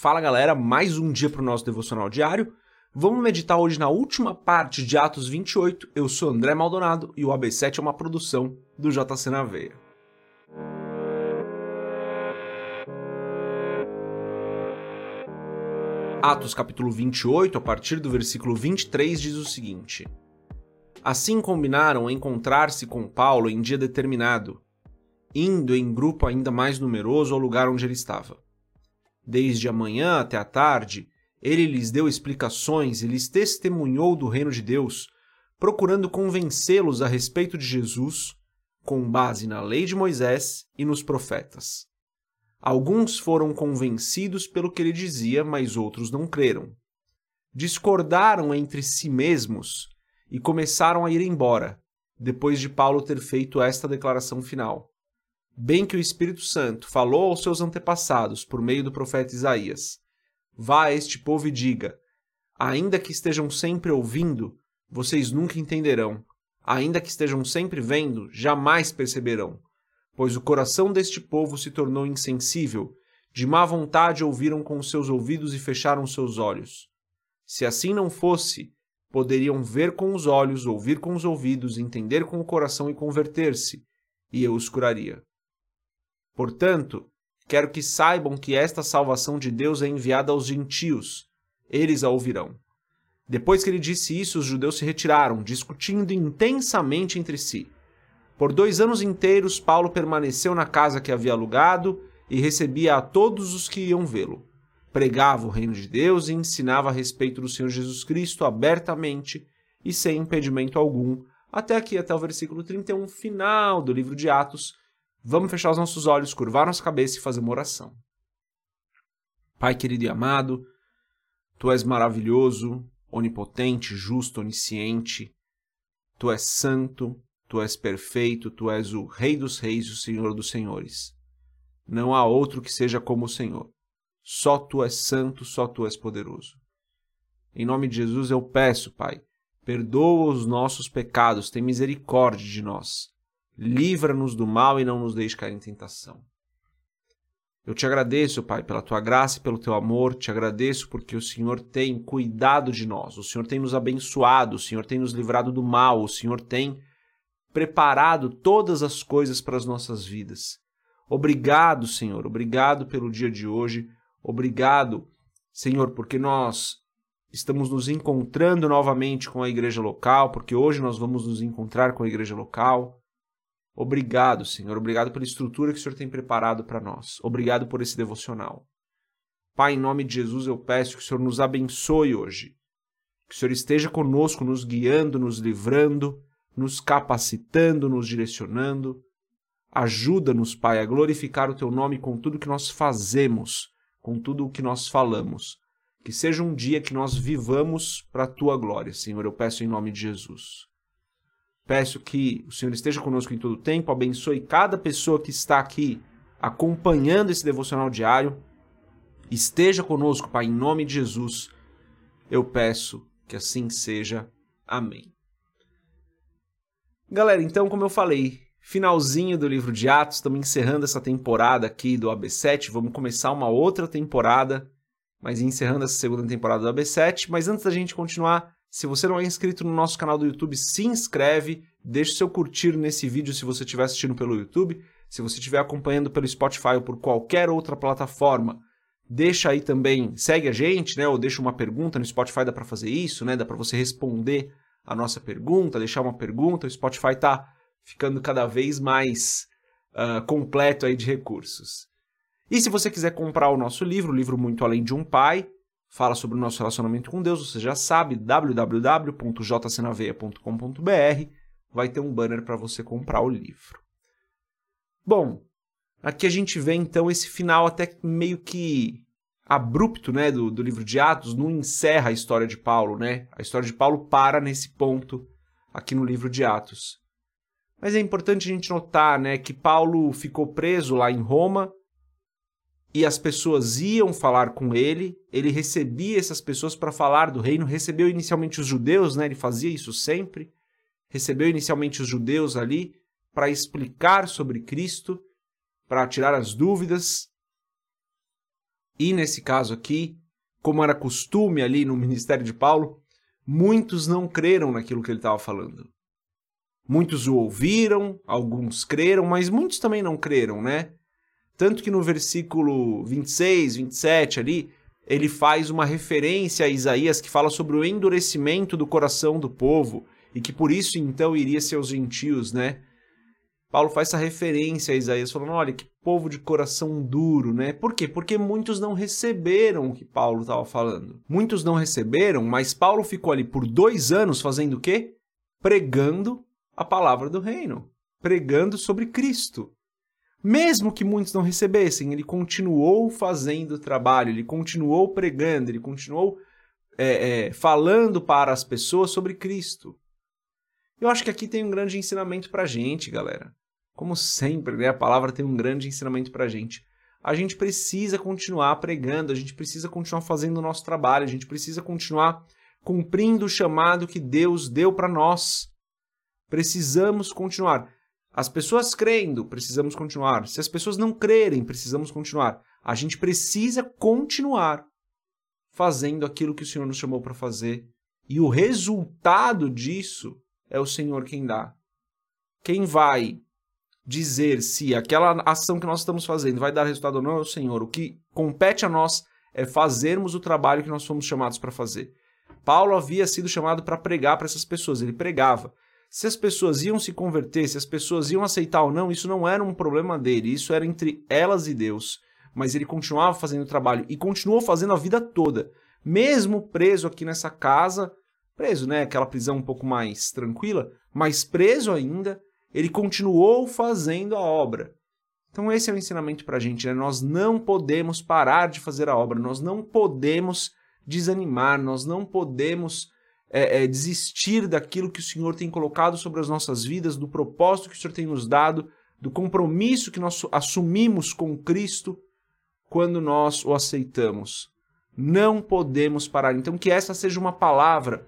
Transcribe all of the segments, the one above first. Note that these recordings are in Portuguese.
Fala galera, mais um dia para o nosso devocional diário. Vamos meditar hoje na última parte de Atos 28. Eu sou André Maldonado e o AB7 é uma produção do JC na Veia. Atos capítulo 28, a partir do versículo 23, diz o seguinte: Assim combinaram encontrar-se com Paulo em dia determinado, indo em grupo ainda mais numeroso ao lugar onde ele estava. Desde a manhã até a tarde, ele lhes deu explicações e lhes testemunhou do reino de Deus, procurando convencê-los a respeito de Jesus, com base na lei de Moisés e nos profetas. Alguns foram convencidos pelo que ele dizia, mas outros não creram. Discordaram entre si mesmos e começaram a ir embora, depois de Paulo ter feito esta declaração final bem que o Espírito Santo falou aos seus antepassados por meio do profeta Isaías: Vá a este povo e diga: Ainda que estejam sempre ouvindo, vocês nunca entenderão. Ainda que estejam sempre vendo, jamais perceberão. Pois o coração deste povo se tornou insensível, de má vontade ouviram com seus ouvidos e fecharam seus olhos. Se assim não fosse, poderiam ver com os olhos, ouvir com os ouvidos, entender com o coração e converter-se, e eu os curaria. Portanto, quero que saibam que esta salvação de Deus é enviada aos gentios. Eles a ouvirão. Depois que ele disse isso, os judeus se retiraram, discutindo intensamente entre si. Por dois anos inteiros, Paulo permaneceu na casa que havia alugado e recebia a todos os que iam vê-lo. Pregava o reino de Deus e ensinava a respeito do Senhor Jesus Cristo abertamente e sem impedimento algum, até aqui, até o versículo 31, final do livro de Atos, Vamos fechar os nossos olhos, curvar nossa cabeça e fazer uma oração. Pai querido e amado, Tu és maravilhoso, onipotente, justo, onisciente. Tu és santo, Tu és perfeito, Tu és o Rei dos Reis e o Senhor dos Senhores. Não há outro que seja como o Senhor. Só Tu és santo, só Tu és poderoso. Em nome de Jesus eu peço, Pai, perdoa os nossos pecados, tem misericórdia de nós livra-nos do mal e não nos deixe cair em tentação. Eu te agradeço, Pai, pela tua graça e pelo teu amor, te agradeço porque o Senhor tem cuidado de nós, o Senhor tem nos abençoado, o Senhor tem nos livrado do mal, o Senhor tem preparado todas as coisas para as nossas vidas. Obrigado, Senhor, obrigado pelo dia de hoje, obrigado, Senhor, porque nós estamos nos encontrando novamente com a igreja local, porque hoje nós vamos nos encontrar com a igreja local. Obrigado, Senhor. Obrigado pela estrutura que o Senhor tem preparado para nós. Obrigado por esse devocional. Pai, em nome de Jesus, eu peço que o Senhor nos abençoe hoje. Que o Senhor esteja conosco, nos guiando, nos livrando, nos capacitando, nos direcionando. Ajuda-nos, Pai, a glorificar o Teu nome com tudo que nós fazemos, com tudo o que nós falamos. Que seja um dia que nós vivamos para a Tua glória, Senhor. Eu peço em nome de Jesus. Peço que o Senhor esteja conosco em todo o tempo, abençoe cada pessoa que está aqui acompanhando esse devocional diário. Esteja conosco, Pai, em nome de Jesus. Eu peço que assim seja. Amém. Galera, então, como eu falei, finalzinho do livro de Atos, estamos encerrando essa temporada aqui do AB7. Vamos começar uma outra temporada, mas encerrando essa segunda temporada do AB7. Mas antes da gente continuar, se você não é inscrito no nosso canal do YouTube, se inscreve, deixe seu curtir nesse vídeo se você estiver assistindo pelo YouTube. Se você estiver acompanhando pelo Spotify ou por qualquer outra plataforma, deixa aí também, segue a gente, né? Ou deixa uma pergunta no Spotify, dá para fazer isso, né? Dá para você responder a nossa pergunta, deixar uma pergunta. O Spotify está ficando cada vez mais uh, completo aí de recursos. E se você quiser comprar o nosso livro, o livro Muito Além de um Pai, fala sobre o nosso relacionamento com Deus, você já sabe, www.jcnaveia.com.br, vai ter um banner para você comprar o livro. Bom, aqui a gente vê então esse final até meio que abrupto, né, do, do livro de Atos, não encerra a história de Paulo, né? A história de Paulo para nesse ponto aqui no livro de Atos. Mas é importante a gente notar, né, que Paulo ficou preso lá em Roma, e as pessoas iam falar com ele, ele recebia essas pessoas para falar do reino, recebeu inicialmente os judeus, né? Ele fazia isso sempre. Recebeu inicialmente os judeus ali para explicar sobre Cristo, para tirar as dúvidas. E nesse caso aqui, como era costume ali no ministério de Paulo, muitos não creram naquilo que ele estava falando. Muitos o ouviram, alguns creram, mas muitos também não creram, né? Tanto que no versículo 26, 27 ali, ele faz uma referência a Isaías que fala sobre o endurecimento do coração do povo e que por isso então iria ser os gentios, né? Paulo faz essa referência a Isaías, falando: olha, que povo de coração duro, né? Por quê? Porque muitos não receberam o que Paulo estava falando. Muitos não receberam, mas Paulo ficou ali por dois anos fazendo o quê? Pregando a palavra do reino, pregando sobre Cristo. Mesmo que muitos não recebessem, ele continuou fazendo o trabalho, ele continuou pregando, ele continuou é, é, falando para as pessoas sobre Cristo. Eu acho que aqui tem um grande ensinamento para a gente, galera. Como sempre, né, a palavra tem um grande ensinamento para a gente. A gente precisa continuar pregando, a gente precisa continuar fazendo o nosso trabalho, a gente precisa continuar cumprindo o chamado que Deus deu para nós. Precisamos continuar. As pessoas crendo, precisamos continuar. Se as pessoas não crerem, precisamos continuar. A gente precisa continuar fazendo aquilo que o Senhor nos chamou para fazer. E o resultado disso é o Senhor quem dá. Quem vai dizer se aquela ação que nós estamos fazendo vai dar resultado ou não é o Senhor. O que compete a nós é fazermos o trabalho que nós fomos chamados para fazer. Paulo havia sido chamado para pregar para essas pessoas, ele pregava. Se as pessoas iam se converter, se as pessoas iam aceitar ou não, isso não era um problema dele, isso era entre elas e Deus. Mas ele continuava fazendo o trabalho e continuou fazendo a vida toda, mesmo preso aqui nessa casa, preso, né, aquela prisão um pouco mais tranquila, mas preso ainda, ele continuou fazendo a obra. Então esse é o ensinamento para a gente, né? Nós não podemos parar de fazer a obra, nós não podemos desanimar, nós não podemos é, é, desistir daquilo que o Senhor tem colocado sobre as nossas vidas, do propósito que o Senhor tem nos dado, do compromisso que nós assumimos com Cristo quando nós o aceitamos. Não podemos parar. Então que essa seja uma palavra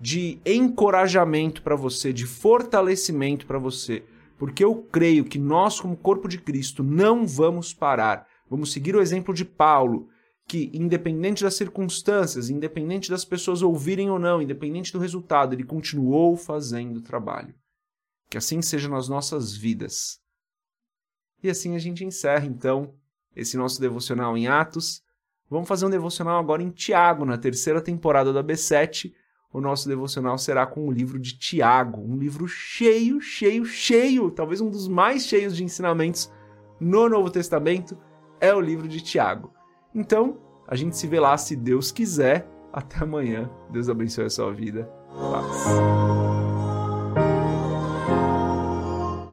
de encorajamento para você, de fortalecimento para você, porque eu creio que nós, como corpo de Cristo, não vamos parar. Vamos seguir o exemplo de Paulo, que, independente das circunstâncias, independente das pessoas ouvirem ou não, independente do resultado, ele continuou fazendo o trabalho. Que assim seja nas nossas vidas. E assim a gente encerra, então, esse nosso devocional em Atos. Vamos fazer um devocional agora em Tiago, na terceira temporada da B7 o nosso devocional será com o livro de Tiago, um livro cheio, cheio, cheio, talvez um dos mais cheios de ensinamentos no Novo Testamento, é o livro de Tiago. Então, a gente se vê lá se Deus quiser. Até amanhã. Deus abençoe a sua vida. Paz.